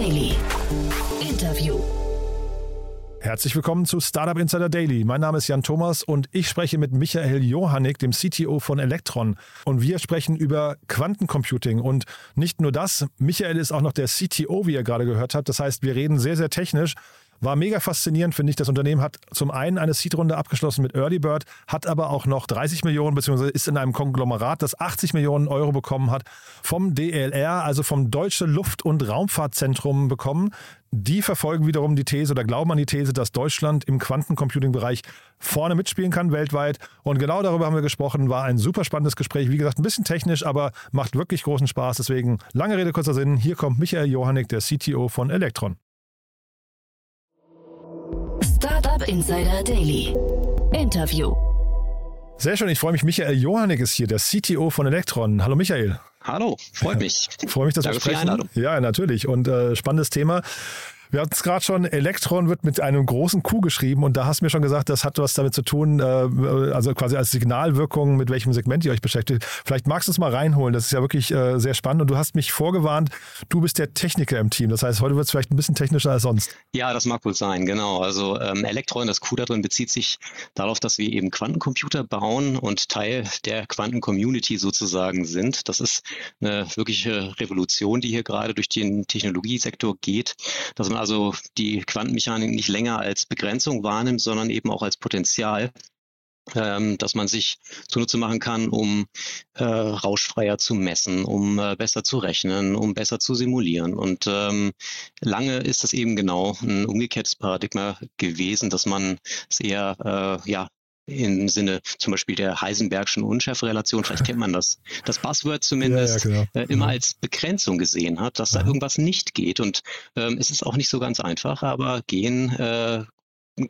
Daily. Interview. Herzlich willkommen zu Startup Insider Daily. Mein Name ist Jan Thomas und ich spreche mit Michael Johannig, dem CTO von Electron. Und wir sprechen über Quantencomputing. Und nicht nur das, Michael ist auch noch der CTO, wie ihr gerade gehört habt. Das heißt, wir reden sehr, sehr technisch. War mega faszinierend, finde ich. Das Unternehmen hat zum einen eine Seed-Runde abgeschlossen mit Early Bird, hat aber auch noch 30 Millionen, beziehungsweise ist in einem Konglomerat, das 80 Millionen Euro bekommen hat, vom DLR, also vom Deutsche Luft- und Raumfahrtzentrum bekommen. Die verfolgen wiederum die These oder glauben an die These, dass Deutschland im Quantencomputing-Bereich vorne mitspielen kann weltweit. Und genau darüber haben wir gesprochen. War ein super spannendes Gespräch. Wie gesagt, ein bisschen technisch, aber macht wirklich großen Spaß. Deswegen lange Rede, kurzer Sinn. Hier kommt Michael Johannig, der CTO von Electron. Startup Insider Daily. Interview. Sehr schön, ich freue mich. Michael Johannig ist hier, der CTO von Electron. Hallo Michael. Hallo, freut mich. freue mich, dass Danke wir sprechen. Für die Einladung. Ja, natürlich. Und äh, spannendes Thema. Wir hatten es gerade schon, Elektron wird mit einem großen Q geschrieben und da hast du mir schon gesagt, das hat was damit zu tun, äh, also quasi als Signalwirkung, mit welchem Segment ihr euch beschäftigt. Vielleicht magst du es mal reinholen, das ist ja wirklich äh, sehr spannend und du hast mich vorgewarnt, du bist der Techniker im Team. Das heißt, heute wird es vielleicht ein bisschen technischer als sonst. Ja, das mag wohl sein, genau. Also ähm, Elektron, das Q da drin bezieht sich darauf, dass wir eben Quantencomputer bauen und Teil der Quantencommunity sozusagen sind. Das ist eine wirkliche Revolution, die hier gerade durch den Technologiesektor geht, dass man also die Quantenmechanik nicht länger als Begrenzung wahrnimmt, sondern eben auch als Potenzial, ähm, dass man sich zunutze machen kann, um äh, rauschfreier zu messen, um äh, besser zu rechnen, um besser zu simulieren. Und ähm, lange ist das eben genau ein umgekehrtes Paradigma gewesen, dass man es eher äh, ja, im Sinne zum Beispiel der Heisenbergschen Unschärferelation, vielleicht kennt man das, das Buzzword zumindest, ja, ja, genau. äh, immer mhm. als Begrenzung gesehen hat, dass da irgendwas nicht geht. Und ähm, es ist auch nicht so ganz einfach, aber gehen, äh,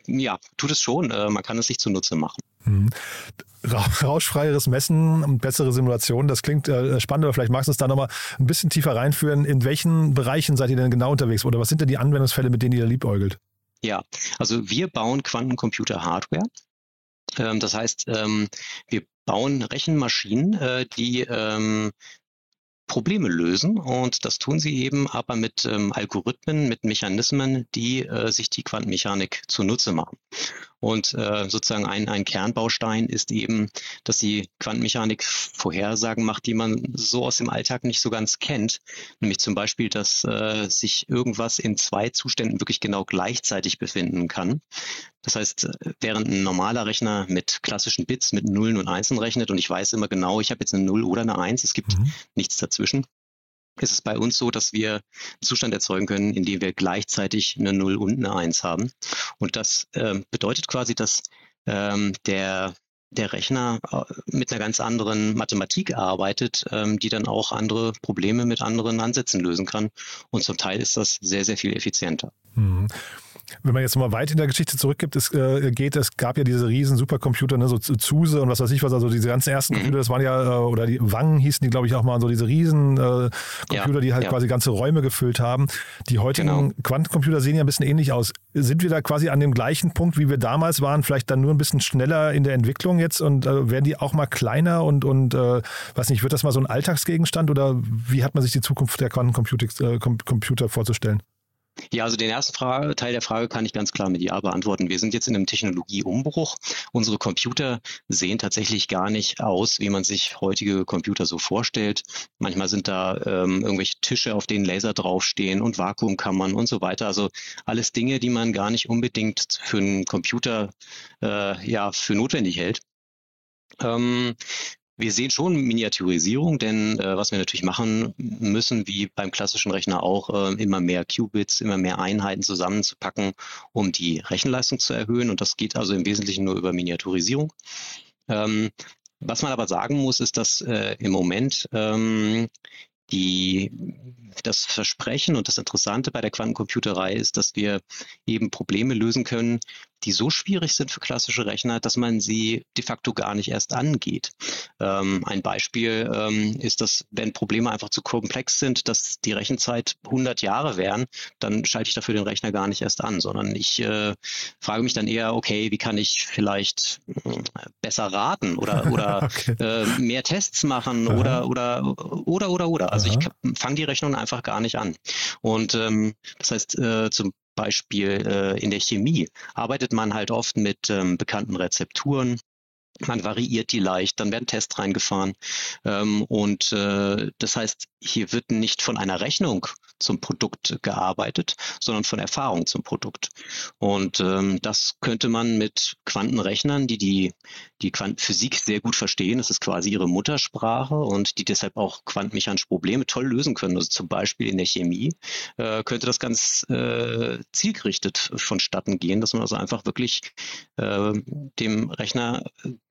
ja, tut es schon. Äh, man kann es sich zunutze machen. Mhm. Rauschfreieres Messen und bessere Simulation, das klingt äh, spannend, aber vielleicht magst du uns da nochmal ein bisschen tiefer reinführen. In welchen Bereichen seid ihr denn genau unterwegs oder was sind denn die Anwendungsfälle, mit denen ihr liebäugelt? Ja, also wir bauen Quantencomputer-Hardware. Ähm, das heißt, ähm, wir bauen Rechenmaschinen, äh, die ähm, Probleme lösen und das tun sie eben aber mit Algorithmen, mit Mechanismen, die äh, sich die Quantenmechanik zunutze machen. Und äh, sozusagen ein, ein Kernbaustein ist eben, dass die Quantenmechanik Vorhersagen macht, die man so aus dem Alltag nicht so ganz kennt. Nämlich zum Beispiel, dass äh, sich irgendwas in zwei Zuständen wirklich genau gleichzeitig befinden kann. Das heißt, während ein normaler Rechner mit klassischen Bits, mit Nullen und Einsen rechnet und ich weiß immer genau, ich habe jetzt eine Null oder eine Eins, es gibt mhm. nichts dazwischen, ist es bei uns so, dass wir einen Zustand erzeugen können, in dem wir gleichzeitig eine 0 und eine 1 haben. Und das ähm, bedeutet quasi, dass ähm, der der Rechner äh, mit einer ganz anderen Mathematik arbeitet, ähm, die dann auch andere Probleme mit anderen Ansätzen lösen kann. Und zum Teil ist das sehr, sehr viel effizienter. Mhm wenn man jetzt mal weit in der Geschichte zurückgibt, es äh, geht, es gab ja diese riesen Supercomputer, ne, so Zuse und was weiß ich was, also diese ganzen ersten mhm. Computer, das waren ja, äh, oder die Wangen hießen die, glaube ich, auch mal so diese riesen äh, Computer, ja, die halt ja. quasi ganze Räume gefüllt haben. Die heutigen genau. Quantencomputer sehen ja ein bisschen ähnlich aus. Sind wir da quasi an dem gleichen Punkt, wie wir damals waren, vielleicht dann nur ein bisschen schneller in der Entwicklung jetzt und äh, werden die auch mal kleiner und, und äh, weiß nicht, wird das mal so ein Alltagsgegenstand oder wie hat man sich die Zukunft der Quantencomputer äh, vorzustellen? Ja, also den ersten Frage, Teil der Frage kann ich ganz klar mit Ja beantworten. Wir sind jetzt in einem Technologieumbruch. Unsere Computer sehen tatsächlich gar nicht aus, wie man sich heutige Computer so vorstellt. Manchmal sind da ähm, irgendwelche Tische, auf denen Laser draufstehen und Vakuumkammern und so weiter. Also alles Dinge, die man gar nicht unbedingt für einen Computer äh, ja für notwendig hält. Ähm, wir sehen schon Miniaturisierung, denn äh, was wir natürlich machen müssen, wie beim klassischen Rechner auch, äh, immer mehr Qubits, immer mehr Einheiten zusammenzupacken, um die Rechenleistung zu erhöhen. Und das geht also im Wesentlichen nur über Miniaturisierung. Ähm, was man aber sagen muss, ist, dass äh, im Moment ähm, die, das Versprechen und das Interessante bei der Quantencomputerei ist, dass wir eben Probleme lösen können, die so schwierig sind für klassische Rechner, dass man sie de facto gar nicht erst angeht. Ähm, ein Beispiel ähm, ist, dass wenn Probleme einfach zu komplex sind, dass die Rechenzeit 100 Jahre wären, dann schalte ich dafür den Rechner gar nicht erst an, sondern ich äh, frage mich dann eher, okay, wie kann ich vielleicht äh, besser raten oder, oder okay. äh, mehr Tests machen oder, oder, oder, oder, oder. Also Aha. ich fange die Rechnung einfach gar nicht an. Und ähm, das heißt, äh, zum Beispiel äh, in der Chemie arbeitet man halt oft mit ähm, bekannten Rezepturen. Man variiert die leicht, dann werden Tests reingefahren. Ähm, und äh, das heißt, hier wird nicht von einer Rechnung zum Produkt gearbeitet, sondern von Erfahrung zum Produkt. Und ähm, das könnte man mit Quantenrechnern, die die, die Quantenphysik sehr gut verstehen, das ist quasi ihre Muttersprache und die deshalb auch quantenmechanische Probleme toll lösen können. Also zum Beispiel in der Chemie äh, könnte das ganz äh, zielgerichtet vonstatten gehen, dass man also einfach wirklich äh, dem Rechner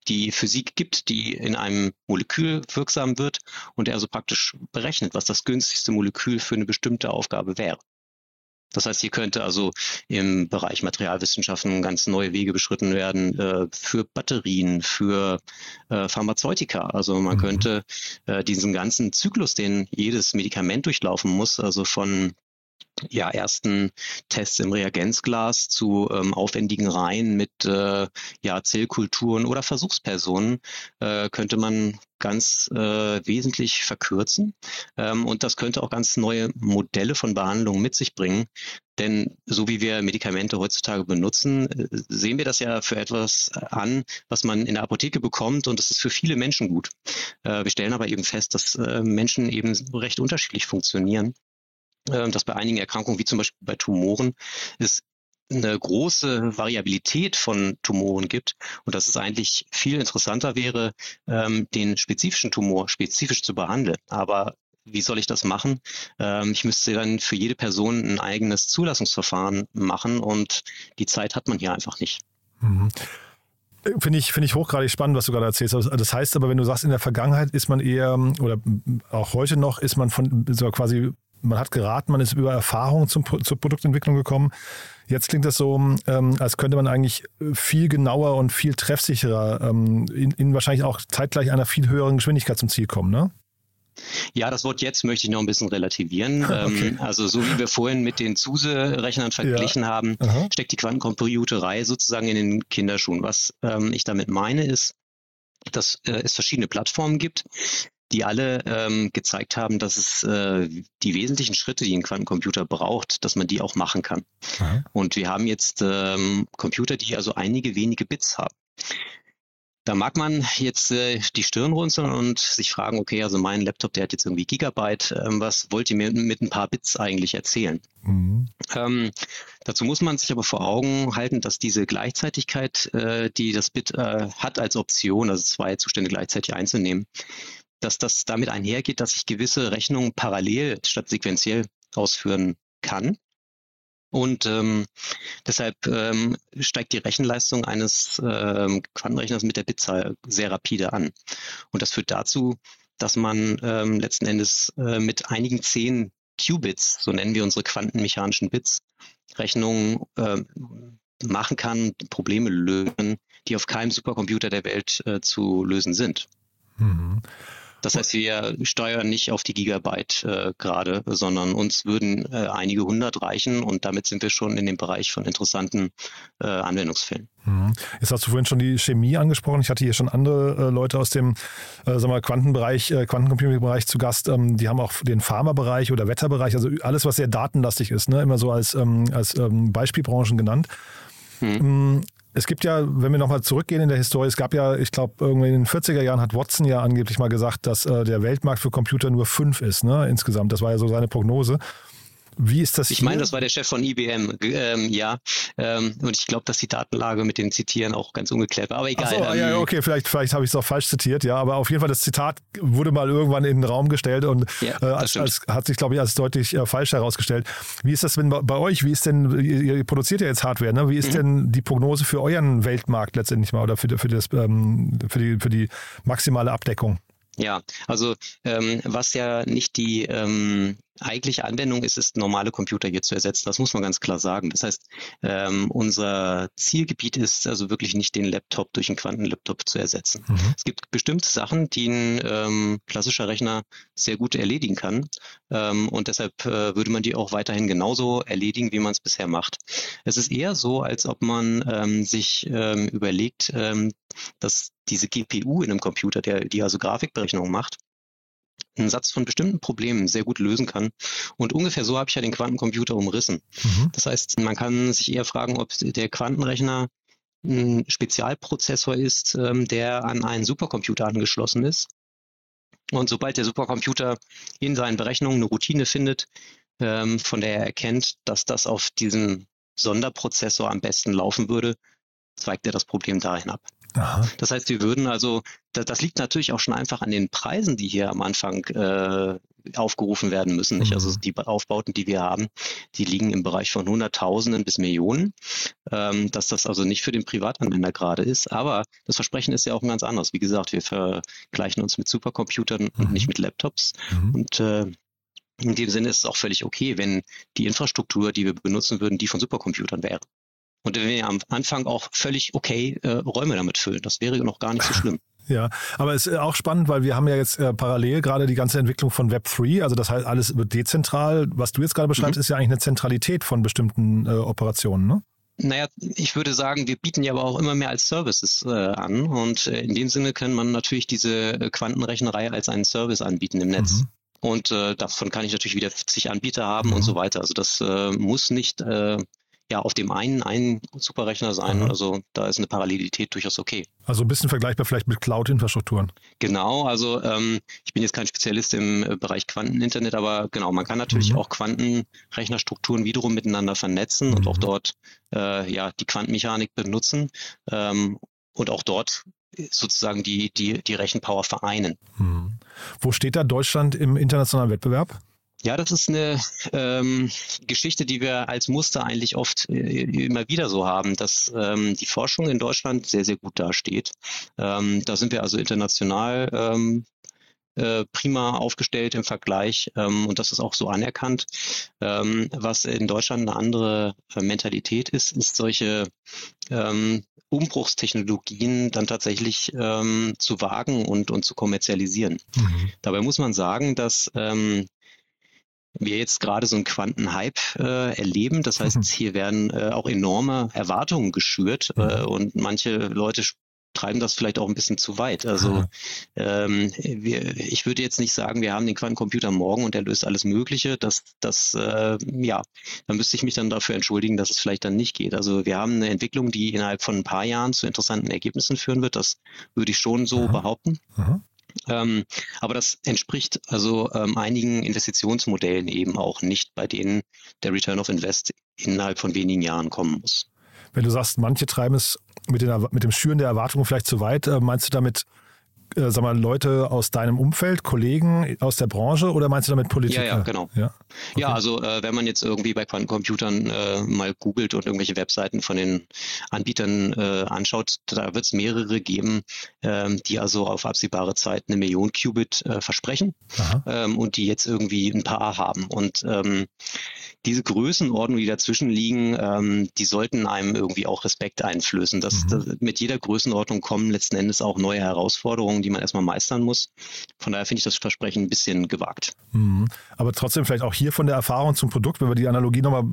die Physik gibt, die in einem Molekül wirksam wird und er also praktisch berechnet, was das günstigste Molekül für eine bestimmte Aufgabe wäre. Das heißt, hier könnte also im Bereich Materialwissenschaften ganz neue Wege beschritten werden äh, für Batterien, für äh, Pharmazeutika. Also man mhm. könnte äh, diesen ganzen Zyklus, den jedes Medikament durchlaufen muss, also von ja, ersten Tests im Reagenzglas zu ähm, aufwendigen Reihen mit äh, ja, Zellkulturen oder Versuchspersonen äh, könnte man ganz äh, wesentlich verkürzen. Ähm, und das könnte auch ganz neue Modelle von Behandlungen mit sich bringen. Denn so wie wir Medikamente heutzutage benutzen, äh, sehen wir das ja für etwas an, was man in der Apotheke bekommt und das ist für viele Menschen gut. Äh, wir stellen aber eben fest, dass äh, Menschen eben recht unterschiedlich funktionieren. Ähm, dass bei einigen Erkrankungen, wie zum Beispiel bei Tumoren, es eine große Variabilität von Tumoren gibt und dass es eigentlich viel interessanter wäre, ähm, den spezifischen Tumor spezifisch zu behandeln. Aber wie soll ich das machen? Ähm, ich müsste dann für jede Person ein eigenes Zulassungsverfahren machen und die Zeit hat man hier einfach nicht. Mhm. Finde ich, finde ich hochgradig spannend, was du gerade erzählst. Also, das heißt aber, wenn du sagst, in der Vergangenheit ist man eher, oder auch heute noch, ist man von so quasi man hat geraten, man ist über Erfahrung zum, zur Produktentwicklung gekommen. Jetzt klingt das so, ähm, als könnte man eigentlich viel genauer und viel treffsicherer ähm, in, in, wahrscheinlich auch zeitgleich einer viel höheren Geschwindigkeit zum Ziel kommen, ne? Ja, das Wort jetzt möchte ich noch ein bisschen relativieren. Okay. Ähm, also so wie wir vorhin mit den SUSE-Rechnern verglichen ja. haben, Aha. steckt die Quantencomputerei sozusagen in den Kinderschuhen. Was ähm, ich damit meine ist, dass äh, es verschiedene Plattformen gibt, die alle ähm, gezeigt haben, dass es äh, die wesentlichen Schritte, die ein Quantencomputer braucht, dass man die auch machen kann. Mhm. Und wir haben jetzt ähm, Computer, die also einige wenige Bits haben. Da mag man jetzt äh, die Stirn runzeln und sich fragen, okay, also mein Laptop, der hat jetzt irgendwie Gigabyte, ähm, was wollt ihr mir mit ein paar Bits eigentlich erzählen? Mhm. Ähm, dazu muss man sich aber vor Augen halten, dass diese Gleichzeitigkeit, äh, die das Bit äh, hat als Option, also zwei Zustände gleichzeitig einzunehmen, dass das damit einhergeht, dass ich gewisse Rechnungen parallel statt sequenziell ausführen kann. Und ähm, deshalb ähm, steigt die Rechenleistung eines ähm, Quantenrechners mit der Bitzahl sehr rapide an. Und das führt dazu, dass man ähm, letzten Endes äh, mit einigen zehn Qubits, so nennen wir unsere quantenmechanischen Bits, Rechnungen äh, machen kann, Probleme lösen, die auf keinem Supercomputer der Welt äh, zu lösen sind. Mhm. Das heißt, wir steuern nicht auf die Gigabyte äh, gerade, sondern uns würden äh, einige hundert reichen und damit sind wir schon in dem Bereich von interessanten äh, Anwendungsfällen. Mhm. Jetzt hast du vorhin schon die Chemie angesprochen. Ich hatte hier schon andere äh, Leute aus dem äh, sagen wir, Quantenbereich, äh, Quantencomputing-Bereich zu Gast. Ähm, die haben auch den Pharmabereich oder Wetterbereich, also alles, was sehr datenlastig ist, ne? immer so als, ähm, als ähm, Beispielbranchen genannt. Mhm. Es gibt ja, wenn wir nochmal zurückgehen in der Historie, es gab ja, ich glaube, irgendwie in den 40er Jahren hat Watson ja angeblich mal gesagt, dass äh, der Weltmarkt für Computer nur fünf ist, ne, insgesamt. Das war ja so seine Prognose. Wie ist das? Ich meine, das war der Chef von IBM, ähm, ja. Ähm, und ich glaube, dass die Datenlage mit den Zitieren auch ganz ungeklärt war. Aber egal. So, ja, ähm, okay, vielleicht, vielleicht habe ich es auch falsch zitiert, ja. Aber auf jeden Fall, das Zitat wurde mal irgendwann in den Raum gestellt und ja, äh, als, als, hat sich, glaube ich, als deutlich äh, falsch herausgestellt. Wie ist das denn bei, bei, euch? Wie ist denn, ihr, ihr, produziert ja jetzt Hardware, ne? Wie ist mhm. denn die Prognose für euren Weltmarkt letztendlich mal oder für, für, das, ähm, für, die, für die maximale Abdeckung? Ja, also ähm, was ja nicht die ähm, eigentliche Anwendung ist es, normale Computer hier zu ersetzen. Das muss man ganz klar sagen. Das heißt, ähm, unser Zielgebiet ist also wirklich nicht den Laptop durch einen Quantenlaptop zu ersetzen. Mhm. Es gibt bestimmte Sachen, die ein ähm, klassischer Rechner sehr gut erledigen kann. Ähm, und deshalb äh, würde man die auch weiterhin genauso erledigen, wie man es bisher macht. Es ist eher so, als ob man ähm, sich ähm, überlegt, ähm, dass diese GPU in einem Computer, der, die also Grafikberechnung macht, einen Satz von bestimmten Problemen sehr gut lösen kann. Und ungefähr so habe ich ja den Quantencomputer umrissen. Mhm. Das heißt, man kann sich eher fragen, ob der Quantenrechner ein Spezialprozessor ist, ähm, der an einen Supercomputer angeschlossen ist. Und sobald der Supercomputer in seinen Berechnungen eine Routine findet, ähm, von der er erkennt, dass das auf diesem Sonderprozessor am besten laufen würde, zweigt er das Problem dahin ab. Aha. Das heißt, wir würden also, das, das, liegt natürlich auch schon einfach an den Preisen, die hier am Anfang äh, aufgerufen werden müssen. Also mhm. die Aufbauten, die wir haben, die liegen im Bereich von Hunderttausenden bis Millionen. Ähm, dass das also nicht für den Privatanwender gerade ist. Aber das Versprechen ist ja auch ein ganz anderes. Wie gesagt, wir vergleichen uns mit Supercomputern mhm. und nicht mit Laptops. Mhm. Und äh, in dem Sinne ist es auch völlig okay, wenn die Infrastruktur, die wir benutzen würden, die von Supercomputern wäre. Und wenn wir am Anfang auch völlig okay äh, Räume damit füllen, das wäre noch gar nicht so schlimm. Ja, aber es ist auch spannend, weil wir haben ja jetzt äh, parallel gerade die ganze Entwicklung von Web3, also das heißt alles wird dezentral. Was du jetzt gerade beschreibst, mhm. ist ja eigentlich eine Zentralität von bestimmten äh, Operationen, ne? Naja, ich würde sagen, wir bieten ja aber auch immer mehr als Services äh, an und äh, in dem Sinne kann man natürlich diese äh, Quantenrechnerei als einen Service anbieten im Netz. Mhm. Und äh, davon kann ich natürlich wieder zig Anbieter haben mhm. und so weiter. Also das muss nicht ja auf dem einen einen Superrechner sein. Mhm. Also da ist eine Parallelität durchaus okay. Also ein bisschen vergleichbar vielleicht mit Cloud-Infrastrukturen. Genau, also ähm, ich bin jetzt kein Spezialist im äh, Bereich Quanteninternet, aber genau, man kann natürlich mhm. auch Quantenrechnerstrukturen wiederum miteinander vernetzen mhm. und auch mhm. dort äh, ja die Quantenmechanik benutzen. Ähm, und auch dort sozusagen die, die, die Rechenpower vereinen. Mhm. Wo steht da Deutschland im internationalen Wettbewerb? Ja, das ist eine ähm, Geschichte, die wir als Muster eigentlich oft äh, immer wieder so haben, dass ähm, die Forschung in Deutschland sehr, sehr gut dasteht. Ähm, da sind wir also international ähm, äh, prima aufgestellt im Vergleich ähm, und das ist auch so anerkannt. Ähm, was in Deutschland eine andere äh, Mentalität ist, ist solche ähm, Umbruchstechnologien dann tatsächlich ähm, zu wagen und, und zu kommerzialisieren. Mhm. Dabei muss man sagen, dass ähm, wir jetzt gerade so einen Quantenhype äh, erleben. Das heißt, mhm. hier werden äh, auch enorme Erwartungen geschürt äh, mhm. und manche Leute treiben das vielleicht auch ein bisschen zu weit. Also ähm, wir, ich würde jetzt nicht sagen, wir haben den Quantencomputer morgen und der löst alles Mögliche. Das, das äh, ja, dann müsste ich mich dann dafür entschuldigen, dass es vielleicht dann nicht geht. Also wir haben eine Entwicklung, die innerhalb von ein paar Jahren zu interessanten Ergebnissen führen wird. Das würde ich schon so Aha. behaupten. Aha. Ähm, aber das entspricht also ähm, einigen Investitionsmodellen eben auch nicht, bei denen der Return of Invest innerhalb von wenigen Jahren kommen muss. Wenn du sagst, manche treiben es mit, den, mit dem Schüren der Erwartungen vielleicht zu weit, äh, meinst du damit äh, sag mal, Leute aus deinem Umfeld, Kollegen aus der Branche oder meinst du damit Politiker? Ja, ja genau. Ja, okay. ja also äh, wenn man jetzt irgendwie bei Quantencomputern äh, mal googelt und irgendwelche Webseiten von den Anbietern äh, anschaut, da wird es mehrere geben, ähm, die also auf absehbare Zeit eine Million Qubit äh, versprechen ähm, und die jetzt irgendwie ein paar haben. Und ähm, diese Größenordnungen, die dazwischen liegen, ähm, die sollten einem irgendwie auch Respekt einflößen. Das, mhm. das, mit jeder Größenordnung kommen letzten Endes auch neue Herausforderungen, die man erstmal meistern muss. Von daher finde ich das Versprechen ein bisschen gewagt. Mhm. Aber trotzdem vielleicht auch hier von der Erfahrung zum Produkt, wenn wir die Analogie nochmal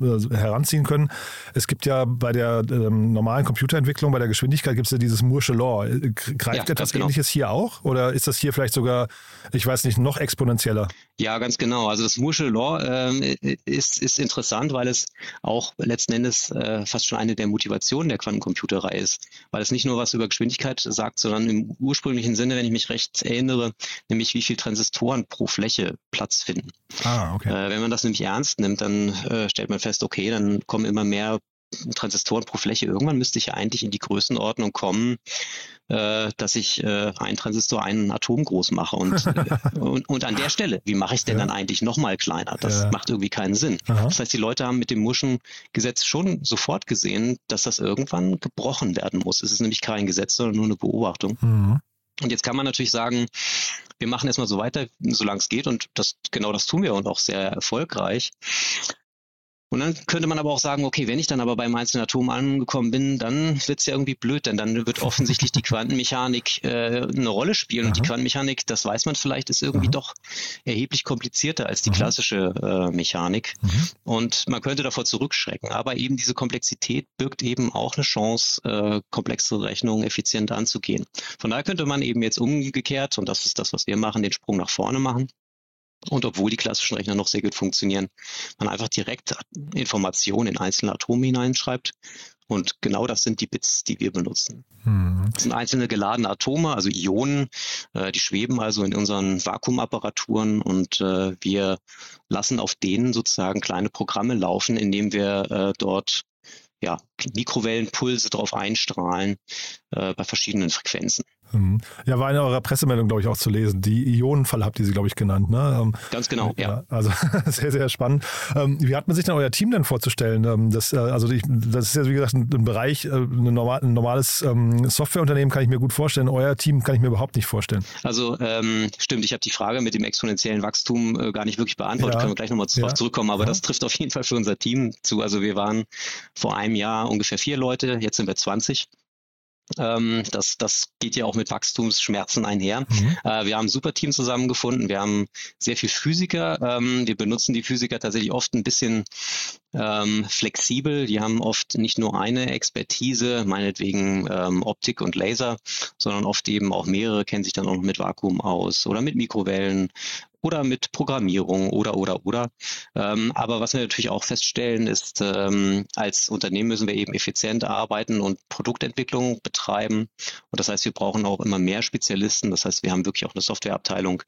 äh, äh, heranziehen können. Es gibt ja bei der ähm, normalen Computerentwicklung, bei der Geschwindigkeit gibt es ja dieses Moore'sche Law. Äh, greift ja, etwas genau. Ähnliches hier auch? Oder ist das hier vielleicht sogar, ich weiß nicht, noch exponentieller? Ja, ganz genau. Also das Moore'sche Law ähm, ist, ist interessant, weil es auch letzten Endes äh, fast schon eine der Motivationen der Quantencomputerei ist, weil es nicht nur was über Geschwindigkeit sagt, sondern im ursprünglichen Sinne, wenn ich mich recht erinnere, nämlich wie viel Transistoren pro Fläche Platz finden. Ah, okay. Äh, wenn man das nämlich ernst nimmt, dann äh, stellt man fest, okay, dann kommen immer mehr Transistoren pro Fläche. Irgendwann müsste ich ja eigentlich in die Größenordnung kommen, äh, dass ich äh, ein Transistor einen Atom groß mache. Und, äh, und, und, an der Stelle, wie mache ich es denn ja. dann eigentlich nochmal kleiner? Das ja. macht irgendwie keinen Sinn. Aha. Das heißt, die Leute haben mit dem Muschen Gesetz schon sofort gesehen, dass das irgendwann gebrochen werden muss. Es ist nämlich kein Gesetz, sondern nur eine Beobachtung. Mhm. Und jetzt kann man natürlich sagen, wir machen erstmal so weiter, solange es geht. Und das, genau das tun wir und auch sehr erfolgreich. Und dann könnte man aber auch sagen, okay, wenn ich dann aber beim einzelnen Atom angekommen bin, dann wird es ja irgendwie blöd, denn dann wird offensichtlich die Quantenmechanik äh, eine Rolle spielen. Aha. Und die Quantenmechanik, das weiß man vielleicht, ist irgendwie Aha. doch erheblich komplizierter als die Aha. klassische äh, Mechanik. Mhm. Und man könnte davor zurückschrecken. Aber eben diese Komplexität birgt eben auch eine Chance, äh, komplexe Rechnungen effizient anzugehen. Von daher könnte man eben jetzt umgekehrt, und das ist das, was wir machen, den Sprung nach vorne machen und obwohl die klassischen Rechner noch sehr gut funktionieren, man einfach direkt Informationen in einzelne Atome hineinschreibt. Und genau das sind die Bits, die wir benutzen. Hm. Das sind einzelne geladene Atome, also Ionen, äh, die schweben also in unseren Vakuumapparaturen und äh, wir lassen auf denen sozusagen kleine Programme laufen, indem wir äh, dort ja, Mikrowellenpulse drauf einstrahlen äh, bei verschiedenen Frequenzen. Mhm. Ja, war in eurer Pressemeldung, glaube ich, auch zu lesen. Die Ionenfalle habt ihr sie, glaube ich, genannt. Ne? Ähm, Ganz genau, ja. ja. Also sehr, sehr spannend. Ähm, wie hat man sich denn euer Team denn vorzustellen? Ähm, das, äh, also ich, das ist ja, wie gesagt, ein, ein Bereich, äh, ein, normal, ein normales Softwareunternehmen kann ich mir gut vorstellen. Euer Team kann ich mir überhaupt nicht vorstellen. Also stimmt, ich habe die Frage mit dem exponentiellen Wachstum äh, gar nicht wirklich beantwortet. Ja. Können wir gleich nochmal ja. zurückkommen. Aber ja. das trifft auf jeden Fall für unser Team zu. Also wir waren vor einem Jahr ungefähr vier Leute, jetzt sind wir 20. Ähm, das, das geht ja auch mit Wachstumsschmerzen einher. Mhm. Äh, wir haben ein super Team zusammengefunden. Wir haben sehr viel Physiker. Ähm, wir benutzen die Physiker tatsächlich oft ein bisschen ähm, flexibel. Die haben oft nicht nur eine Expertise, meinetwegen ähm, Optik und Laser, sondern oft eben auch mehrere, kennen sich dann auch noch mit Vakuum aus oder mit Mikrowellen oder mit Programmierung oder, oder, oder. Ähm, aber was wir natürlich auch feststellen, ist, ähm, als Unternehmen müssen wir eben effizient arbeiten und Produktentwicklung betreiben. Und das heißt, wir brauchen auch immer mehr Spezialisten. Das heißt, wir haben wirklich auch eine Softwareabteilung,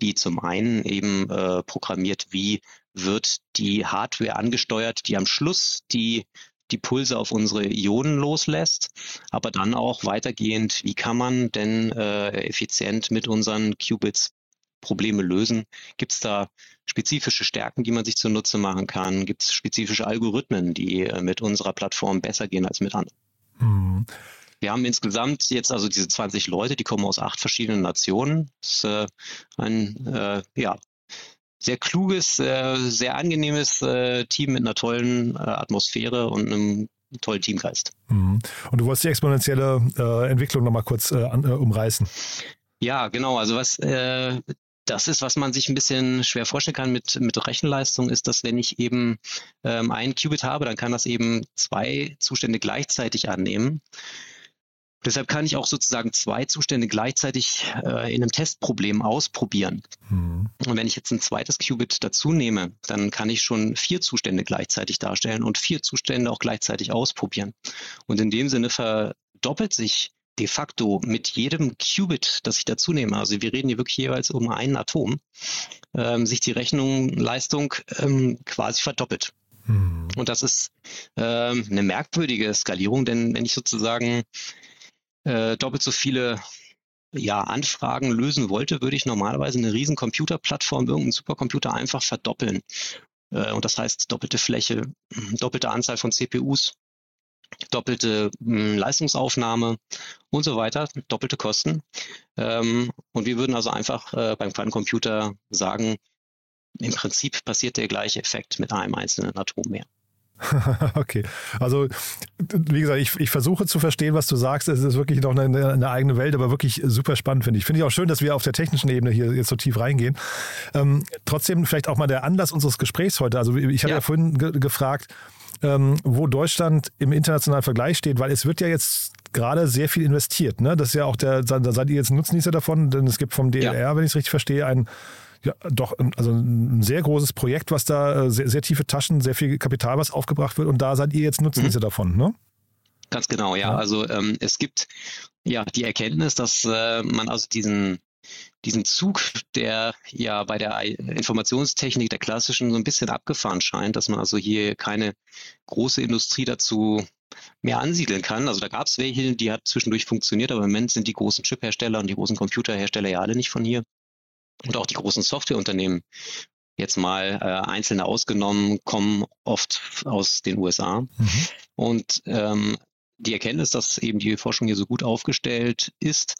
die zum einen eben äh, programmiert, wie wird die Hardware angesteuert, die am Schluss die die Pulse auf unsere Ionen loslässt, aber dann auch weitergehend, wie kann man denn äh, effizient mit unseren Qubits Probleme lösen? Gibt es da spezifische Stärken, die man sich zunutze machen kann? Gibt es spezifische Algorithmen, die äh, mit unserer Plattform besser gehen als mit anderen? Mhm. Wir haben insgesamt jetzt also diese 20 Leute, die kommen aus acht verschiedenen Nationen. Das ist äh, ein äh, ja, sehr kluges, äh, sehr angenehmes äh, Team mit einer tollen äh, Atmosphäre und einem tollen Teamgeist. Mhm. Und du wolltest die exponentielle Entwicklung nochmal kurz an, umreißen. Ja, genau. Also was das ist, was man sich ein bisschen schwer vorstellen kann mit, mit Rechenleistung, ist, dass wenn ich eben ähm, ein Qubit habe, dann kann das eben zwei Zustände gleichzeitig annehmen. Deshalb kann ich auch sozusagen zwei Zustände gleichzeitig äh, in einem Testproblem ausprobieren. Mhm. Und wenn ich jetzt ein zweites Qubit dazu nehme, dann kann ich schon vier Zustände gleichzeitig darstellen und vier Zustände auch gleichzeitig ausprobieren. Und in dem Sinne verdoppelt sich de facto mit jedem Qubit, das ich dazu nehme, also wir reden hier wirklich jeweils um ein Atom, ähm, sich die Rechnungsleistung ähm, quasi verdoppelt. Hm. Und das ist ähm, eine merkwürdige Skalierung, denn wenn ich sozusagen äh, doppelt so viele ja, Anfragen lösen wollte, würde ich normalerweise eine riesen Computerplattform, irgendeinen Supercomputer einfach verdoppeln. Äh, und das heißt doppelte Fläche, doppelte Anzahl von CPUs, doppelte hm, Leistungsaufnahme und so weiter, doppelte Kosten. Ähm, und wir würden also einfach äh, beim Quantencomputer sagen, im Prinzip passiert der gleiche Effekt mit einem einzelnen Atom mehr. okay, also wie gesagt, ich, ich, versuche zu verstehen, was du sagst. Es ist wirklich noch eine, eine eigene Welt, aber wirklich super spannend, finde ich. Finde ich auch schön, dass wir auf der technischen Ebene hier jetzt so tief reingehen. Ähm, trotzdem vielleicht auch mal der Anlass unseres Gesprächs heute. Also ich habe ja. ja vorhin ge gefragt, ähm, wo Deutschland im internationalen Vergleich steht, weil es wird ja jetzt gerade sehr viel investiert. Ne? Das ist ja auch der, da seid ihr jetzt Nutznießer davon, denn es gibt vom DLR, ja. wenn ich es richtig verstehe, ein ja, doch, also ein sehr großes Projekt, was da äh, sehr, sehr tiefe Taschen, sehr viel Kapital, was aufgebracht wird und da seid ihr jetzt Nutznießer mhm. davon, ne? Ganz genau, ja. ja. Also ähm, es gibt ja die Erkenntnis, dass äh, man also diesen diesen Zug, der ja bei der Informationstechnik der klassischen so ein bisschen abgefahren scheint, dass man also hier keine große Industrie dazu mehr ansiedeln kann. Also da gab es welche, die hat zwischendurch funktioniert, aber im Moment sind die großen Chiphersteller und die großen Computerhersteller ja alle nicht von hier. Und auch die großen Softwareunternehmen, jetzt mal äh, einzelne ausgenommen, kommen oft aus den USA. Mhm. Und ähm, die Erkenntnis, dass eben die Forschung hier so gut aufgestellt ist,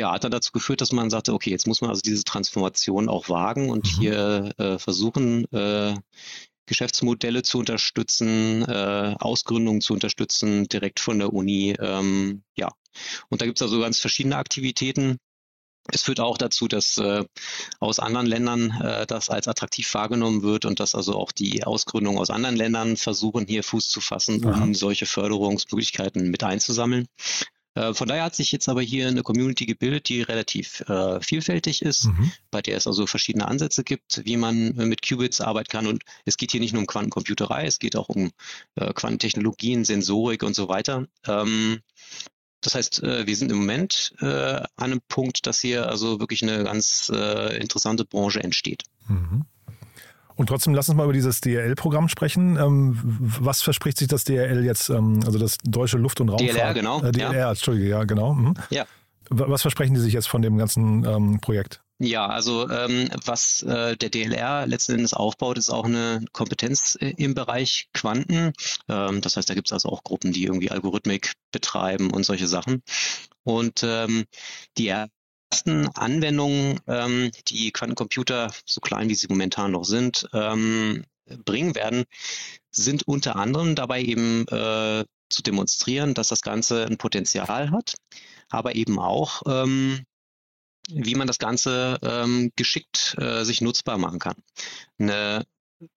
ja, hat dann dazu geführt, dass man sagte, okay, jetzt muss man also diese Transformation auch wagen und mhm. hier äh, versuchen, äh, Geschäftsmodelle zu unterstützen, äh, Ausgründungen zu unterstützen, direkt von der Uni. Ähm, ja, und da gibt es also ganz verschiedene Aktivitäten. Es führt auch dazu, dass äh, aus anderen Ländern äh, das als attraktiv wahrgenommen wird und dass also auch die Ausgründungen aus anderen Ländern versuchen, hier Fuß zu fassen, um Aha. solche Förderungsmöglichkeiten mit einzusammeln. Äh, von daher hat sich jetzt aber hier eine Community gebildet, die relativ äh, vielfältig ist, mhm. bei der es also verschiedene Ansätze gibt, wie man äh, mit Qubits arbeiten kann. Und es geht hier nicht nur um Quantencomputerei, es geht auch um äh, Quantentechnologien, Sensorik und so weiter. Ähm, das heißt, äh, wir sind im Moment äh, an einem Punkt, dass hier also wirklich eine ganz interessante Branche entsteht. Mhm. Und trotzdem, lass uns mal über dieses DRL-Programm sprechen. Ähm, was verspricht sich das DRL jetzt, ähm, also das Deutsche Luft- und Raumfahrt? DLR, genau. Äh, DLR, ja. Entschuldige, ja, genau. Mhm. Ja. Was versprechen die sich jetzt von dem ganzen ähm, Projekt? Ja, also ähm, was äh, der DLR letzten Endes aufbaut, ist auch eine Kompetenz äh, im Bereich Quanten. Ähm, das heißt, da gibt es also auch Gruppen, die irgendwie Algorithmik betreiben und solche Sachen. Und ähm, die ersten Anwendungen, ähm, die Quantencomputer, so klein wie sie momentan noch sind, ähm, bringen werden, sind unter anderem dabei eben äh, zu demonstrieren, dass das Ganze ein Potenzial hat, aber eben auch, ähm, wie man das Ganze ähm, geschickt äh, sich nutzbar machen kann. Eine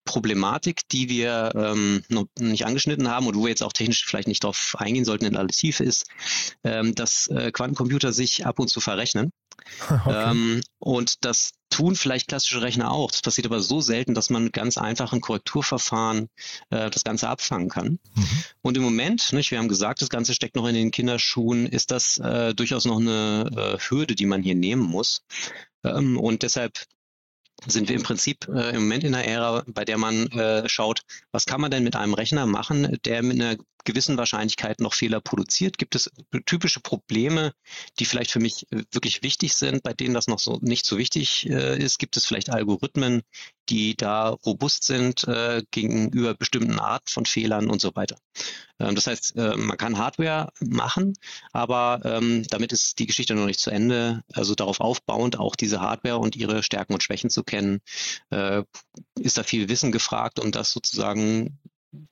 Problematik, die wir ähm, noch nicht angeschnitten haben und wo wir jetzt auch technisch vielleicht nicht darauf eingehen sollten in aller Tiefe, ist, ähm, dass äh, Quantencomputer sich ab und zu verrechnen. Okay. Ähm, und das tun vielleicht klassische Rechner auch. Das passiert aber so selten, dass man mit ganz einfachen Korrekturverfahren äh, das Ganze abfangen kann. Mhm. Und im Moment, nicht, wir haben gesagt, das Ganze steckt noch in den Kinderschuhen, ist das äh, durchaus noch eine äh, Hürde, die man hier nehmen muss. Ähm, und deshalb sind wir im Prinzip äh, im Moment in einer Ära, bei der man äh, schaut, was kann man denn mit einem Rechner machen, der mit einer gewissen Wahrscheinlichkeit noch Fehler produziert? Gibt es typische Probleme, die vielleicht für mich äh, wirklich wichtig sind, bei denen das noch so nicht so wichtig äh, ist? Gibt es vielleicht Algorithmen, die da robust sind äh, gegenüber bestimmten Arten von Fehlern und so weiter? Ähm, das heißt, äh, man kann Hardware machen, aber ähm, damit ist die Geschichte noch nicht zu Ende. Also darauf aufbauend auch diese Hardware und ihre Stärken und Schwächen zu kennen, äh, ist da viel Wissen gefragt, um das sozusagen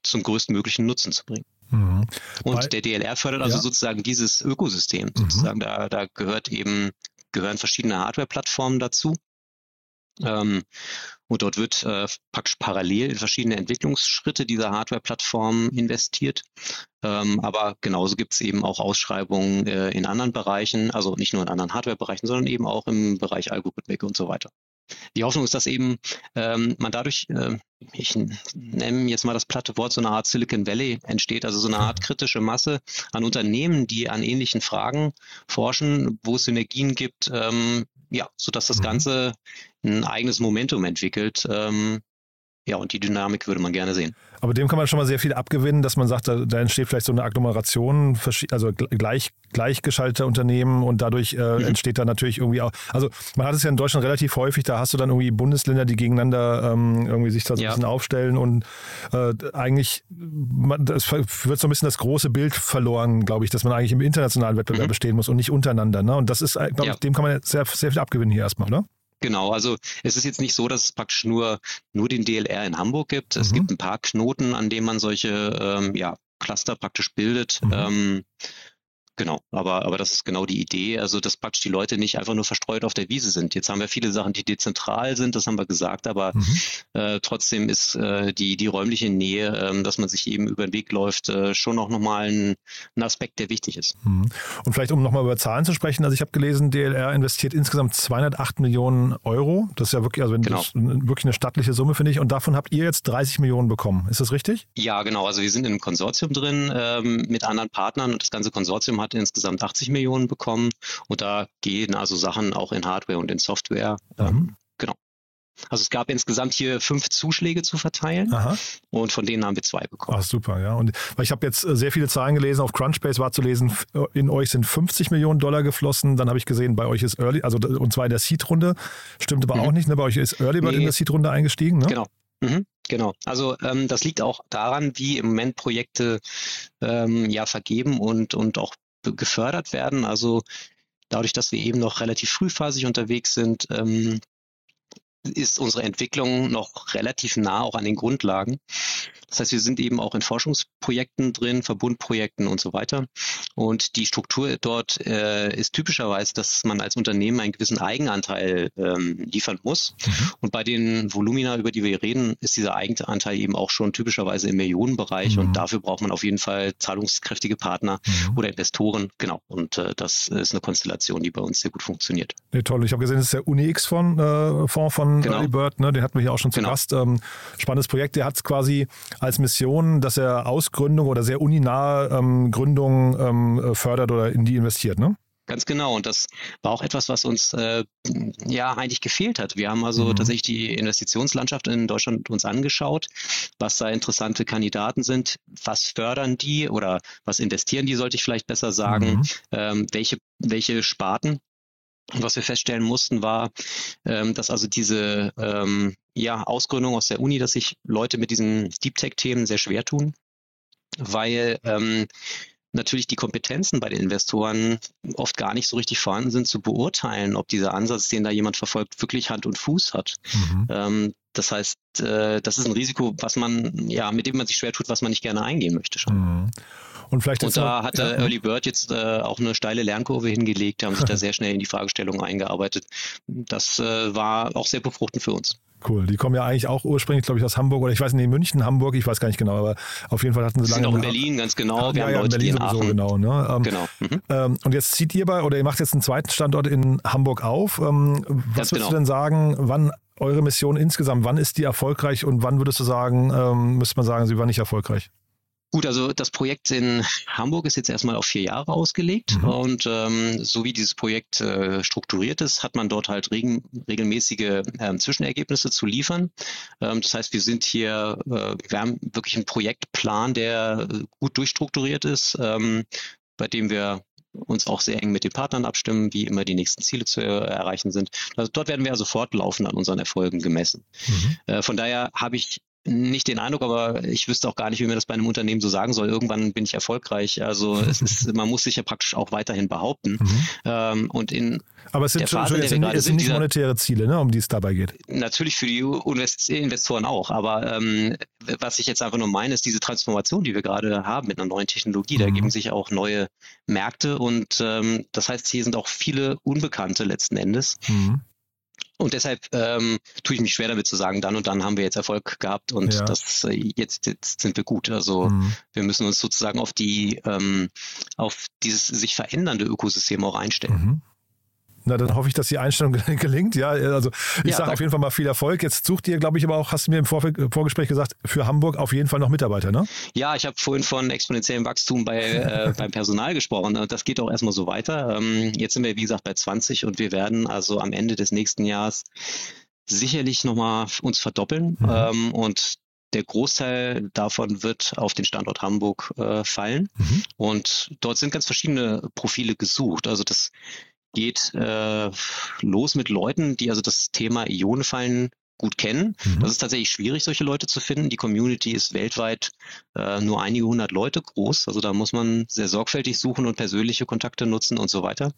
zum größtmöglichen Nutzen zu bringen. Mhm. Und Weil, der DLR fördert also ja. sozusagen dieses Ökosystem. Mhm. Sozusagen da, da gehört eben, gehören verschiedene Hardware-Plattformen dazu. Ähm, und dort wird äh, praktisch parallel in verschiedene Entwicklungsschritte dieser Hardware-Plattform investiert. Ähm, aber genauso gibt es eben auch Ausschreibungen äh, in anderen Bereichen, also nicht nur in anderen Hardware-Bereichen, sondern eben auch im Bereich Algorithmik und so weiter. Die Hoffnung ist, dass eben ähm, man dadurch, äh, ich nenne jetzt mal das platte Wort, so eine Art Silicon Valley entsteht, also so eine Art kritische Masse an Unternehmen, die an ähnlichen Fragen forschen, wo es Synergien gibt, ähm, ja, sodass das mhm. Ganze ein eigenes Momentum entwickelt, ähm, ja, und die Dynamik würde man gerne sehen. Aber dem kann man schon mal sehr viel abgewinnen, dass man sagt, da, da entsteht vielleicht so eine Agglomeration, also gleich, gleichgeschaltete Unternehmen und dadurch äh, mhm. entsteht da natürlich irgendwie auch, also man hat es ja in Deutschland relativ häufig, da hast du dann irgendwie Bundesländer, die gegeneinander ähm, irgendwie sich da so ja. ein bisschen aufstellen und äh, eigentlich, man, das wird so ein bisschen das große Bild verloren, glaube ich, dass man eigentlich im internationalen Wettbewerb mhm. bestehen muss und nicht untereinander. Ne? Und das ist, glaube ja. ich, dem kann man sehr, sehr viel abgewinnen hier erstmal, oder? Genau, also es ist jetzt nicht so, dass es praktisch nur, nur den DLR in Hamburg gibt. Mhm. Es gibt ein paar Knoten, an denen man solche ähm, ja, Cluster praktisch bildet. Mhm. Ähm, Genau, aber, aber das ist genau die Idee, also dass praktisch die Leute nicht einfach nur verstreut auf der Wiese sind. Jetzt haben wir viele Sachen, die dezentral sind, das haben wir gesagt, aber mhm. äh, trotzdem ist äh, die, die räumliche Nähe, äh, dass man sich eben über den Weg läuft, äh, schon auch nochmal ein, ein Aspekt, der wichtig ist. Mhm. Und vielleicht, um nochmal über Zahlen zu sprechen, also ich habe gelesen, DLR investiert insgesamt 208 Millionen Euro. Das ist ja wirklich, also genau. wirklich eine stattliche Summe, finde ich. Und davon habt ihr jetzt 30 Millionen bekommen. Ist das richtig? Ja, genau. Also wir sind in einem Konsortium drin ähm, mit anderen Partnern und das ganze Konsortium hat hat insgesamt 80 Millionen bekommen und da gehen also Sachen auch in Hardware und in Software. Mhm. Genau. Also es gab insgesamt hier fünf Zuschläge zu verteilen Aha. und von denen haben wir zwei bekommen. Ach, super, ja. Und weil ich habe jetzt äh, sehr viele Zahlen gelesen, auf Crunchbase war zu lesen, äh, in euch sind 50 Millionen Dollar geflossen. Dann habe ich gesehen, bei euch ist Early, also und zwar in der Seed-Runde. Stimmt aber mhm. auch nicht, ne? Bei euch ist Early nee. in der Seed-Runde eingestiegen, ne? Genau. Mhm. Genau, also ähm, das liegt auch daran, wie im Moment Projekte ähm, ja vergeben und, und auch gefördert werden. Also dadurch, dass wir eben noch relativ frühphasig unterwegs sind, ähm, ist unsere Entwicklung noch relativ nah auch an den Grundlagen. Das heißt, wir sind eben auch in Forschungsprojekten drin, Verbundprojekten und so weiter. Und die Struktur dort äh, ist typischerweise, dass man als Unternehmen einen gewissen Eigenanteil ähm, liefern muss. Mhm. Und bei den Volumina, über die wir reden, ist dieser Eigenanteil eben auch schon typischerweise im Millionenbereich. Mhm. Und dafür braucht man auf jeden Fall zahlungskräftige Partner mhm. oder Investoren. Genau. Und äh, das ist eine Konstellation, die bei uns sehr gut funktioniert. Nee, toll. Ich habe gesehen, das ist der UniX-Fonds äh, Fonds von genau. Early Bird. Ne? Den hatten wir hier auch schon zu genau. Gast. Ähm, spannendes Projekt. Der hat es quasi als Mission, dass er Ausgründung oder sehr uninahe ähm, Gründungen ähm, fördert oder in die investiert, ne? Ganz genau. Und das war auch etwas, was uns äh, ja eigentlich gefehlt hat. Wir haben also mhm. tatsächlich die Investitionslandschaft in Deutschland uns angeschaut, was da interessante Kandidaten sind, was fördern die oder was investieren die, sollte ich vielleicht besser sagen, mhm. ähm, welche, welche Sparten und was wir feststellen mussten, war, ähm, dass also diese ähm, ja, Ausgründung aus der Uni, dass sich Leute mit diesen Deep Tech-Themen sehr schwer tun, weil ähm, natürlich die Kompetenzen bei den Investoren oft gar nicht so richtig vorhanden sind, zu beurteilen, ob dieser Ansatz, den da jemand verfolgt, wirklich Hand und Fuß hat. Mhm. Ähm, das heißt, äh, das ist ein Risiko, was man, ja, mit dem man sich schwer tut, was man nicht gerne eingehen möchte schon. Mhm. Und, vielleicht und da hat ja. Early Bird jetzt äh, auch eine steile Lernkurve hingelegt, haben sich da sehr schnell in die Fragestellung eingearbeitet. Das äh, war auch sehr befruchtend für uns. Cool. Die kommen ja eigentlich auch ursprünglich, glaube ich, aus Hamburg oder ich weiß nicht, München, Hamburg, ich weiß gar nicht genau, aber auf jeden Fall hatten sie lange. Sind auch in Berlin, ganz genau. Wir ja, haben ja, Leute, in Berlin in sowieso, genau. Ne? Ähm, genau. Mhm. Ähm, und jetzt zieht ihr bei, oder ihr macht jetzt einen zweiten Standort in Hamburg auf. Ähm, was würdest genau. du denn sagen, wann eure Mission insgesamt, wann ist die erfolgreich und wann würdest du sagen, ähm, müsste man sagen, sie war nicht erfolgreich? Gut, also das Projekt in Hamburg ist jetzt erstmal auf vier Jahre ausgelegt mhm. und ähm, so wie dieses Projekt äh, strukturiert ist, hat man dort halt regen, regelmäßige ähm, Zwischenergebnisse zu liefern. Ähm, das heißt, wir sind hier, äh, wir haben wirklich einen Projektplan, der äh, gut durchstrukturiert ist, ähm, bei dem wir uns auch sehr eng mit den Partnern abstimmen, wie immer die nächsten Ziele zu äh, erreichen sind. Also dort werden wir also fortlaufend an unseren Erfolgen gemessen. Mhm. Äh, von daher habe ich nicht den Eindruck, aber ich wüsste auch gar nicht, wie man das bei einem Unternehmen so sagen soll. Irgendwann bin ich erfolgreich. Also es ist, man muss sich ja praktisch auch weiterhin behaupten. Mhm. Ähm, und in aber es sind, schon, Phase, es es sind nicht dieser, monetäre Ziele, ne, um die es dabei geht. Natürlich für die Investoren auch. Aber ähm, was ich jetzt einfach nur meine, ist diese Transformation, die wir gerade haben mit einer neuen Technologie. Mhm. Da geben sich auch neue Märkte und ähm, das heißt, hier sind auch viele Unbekannte letzten Endes. Mhm. Und deshalb ähm, tue ich mich schwer damit zu sagen, dann und dann haben wir jetzt Erfolg gehabt und ja. das äh, jetzt, jetzt sind wir gut. Also mhm. wir müssen uns sozusagen auf die ähm, auf dieses sich verändernde Ökosystem auch einstellen. Mhm. Na, dann hoffe ich, dass die Einstellung gelingt. Ja, also ich ja, sage auf jeden Fall mal viel Erfolg. Jetzt sucht ihr, glaube ich, aber auch, hast du mir im Vor Vorgespräch gesagt, für Hamburg auf jeden Fall noch Mitarbeiter, ne? Ja, ich habe vorhin von exponentiellem Wachstum bei, äh, beim Personal gesprochen. Das geht auch erstmal so weiter. Ähm, jetzt sind wir, wie gesagt, bei 20 und wir werden also am Ende des nächsten Jahres sicherlich nochmal uns verdoppeln. Mhm. Ähm, und der Großteil davon wird auf den Standort Hamburg äh, fallen. Mhm. Und dort sind ganz verschiedene Profile gesucht. Also das geht äh, los mit Leuten, die also das Thema Ionenfallen gut kennen. Mhm. Das ist tatsächlich schwierig, solche Leute zu finden. Die Community ist weltweit äh, nur einige hundert Leute groß. Also da muss man sehr sorgfältig suchen und persönliche Kontakte nutzen und so weiter.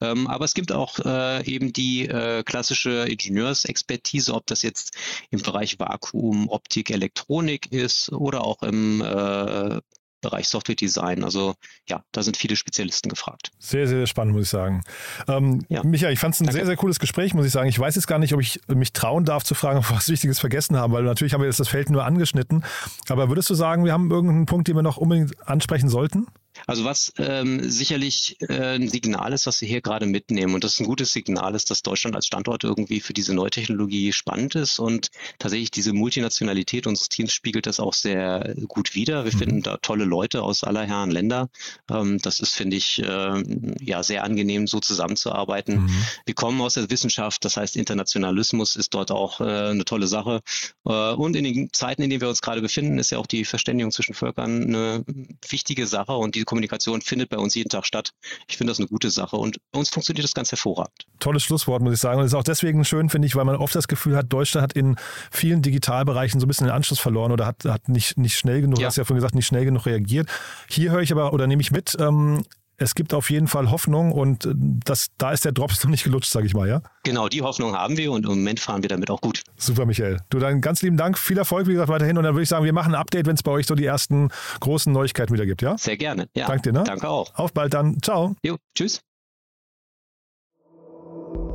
Ähm, aber es gibt auch äh, eben die äh, klassische Ingenieursexpertise, ob das jetzt im Bereich Vakuum, Optik, Elektronik ist oder auch im äh, Bereich Software Design. Also ja, da sind viele Spezialisten gefragt. Sehr, sehr spannend, muss ich sagen. Ähm, ja. Michael, ich fand es ein Danke. sehr, sehr cooles Gespräch, muss ich sagen. Ich weiß jetzt gar nicht, ob ich mich trauen darf zu fragen, ob wir was Wichtiges vergessen haben, weil natürlich haben wir jetzt das Feld nur angeschnitten. Aber würdest du sagen, wir haben irgendeinen Punkt, den wir noch unbedingt ansprechen sollten? Also was ähm, sicherlich äh, ein Signal ist, was wir hier gerade mitnehmen und das ist ein gutes Signal ist, dass Deutschland als Standort irgendwie für diese neue Technologie spannend ist und tatsächlich diese Multinationalität unseres Teams spiegelt das auch sehr gut wider. Wir mhm. finden da tolle Leute aus aller Herren Länder. Ähm, das ist, finde ich, äh, ja sehr angenehm, so zusammenzuarbeiten. Mhm. Wir kommen aus der Wissenschaft, das heißt Internationalismus ist dort auch äh, eine tolle Sache. Äh, und in den Zeiten, in denen wir uns gerade befinden, ist ja auch die Verständigung zwischen Völkern eine wichtige Sache und die Kommunikation findet bei uns jeden Tag statt. Ich finde das eine gute Sache und bei uns funktioniert das ganz hervorragend. Tolles Schlusswort, muss ich sagen. Und es ist auch deswegen schön, finde ich, weil man oft das Gefühl hat, Deutschland hat in vielen Digitalbereichen so ein bisschen den Anschluss verloren oder hat, hat nicht, nicht schnell genug, ja. hast ja vorhin gesagt, nicht schnell genug reagiert. Hier höre ich aber oder nehme ich mit, ähm, es gibt auf jeden Fall Hoffnung und äh, das, da ist der Drops noch nicht gelutscht, sage ich mal, ja? Genau, die Hoffnung haben wir und im Moment fahren wir damit auch gut. Super, Michael. Du, dann ganz lieben Dank, viel Erfolg, wie gesagt, weiterhin und dann würde ich sagen, wir machen ein Update, wenn es bei euch so die ersten großen Neuigkeiten wieder gibt, ja? Sehr gerne. Ja. Danke dir, ne? Danke auch. Auf bald dann. Ciao. Jo, tschüss.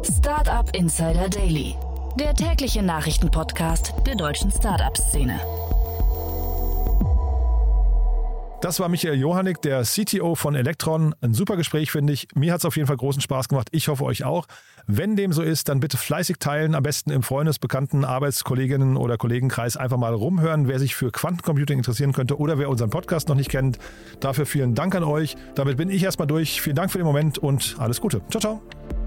Startup Insider Daily, der tägliche Nachrichtenpodcast der deutschen Startup-Szene. Das war Michael Johannig, der CTO von Electron. Ein super Gespräch, finde ich. Mir hat es auf jeden Fall großen Spaß gemacht. Ich hoffe euch auch. Wenn dem so ist, dann bitte fleißig teilen. Am besten im Freundes-, Bekannten-, Arbeitskolleginnen- oder Kollegenkreis einfach mal rumhören, wer sich für Quantencomputing interessieren könnte oder wer unseren Podcast noch nicht kennt. Dafür vielen Dank an euch. Damit bin ich erstmal durch. Vielen Dank für den Moment und alles Gute. Ciao, ciao.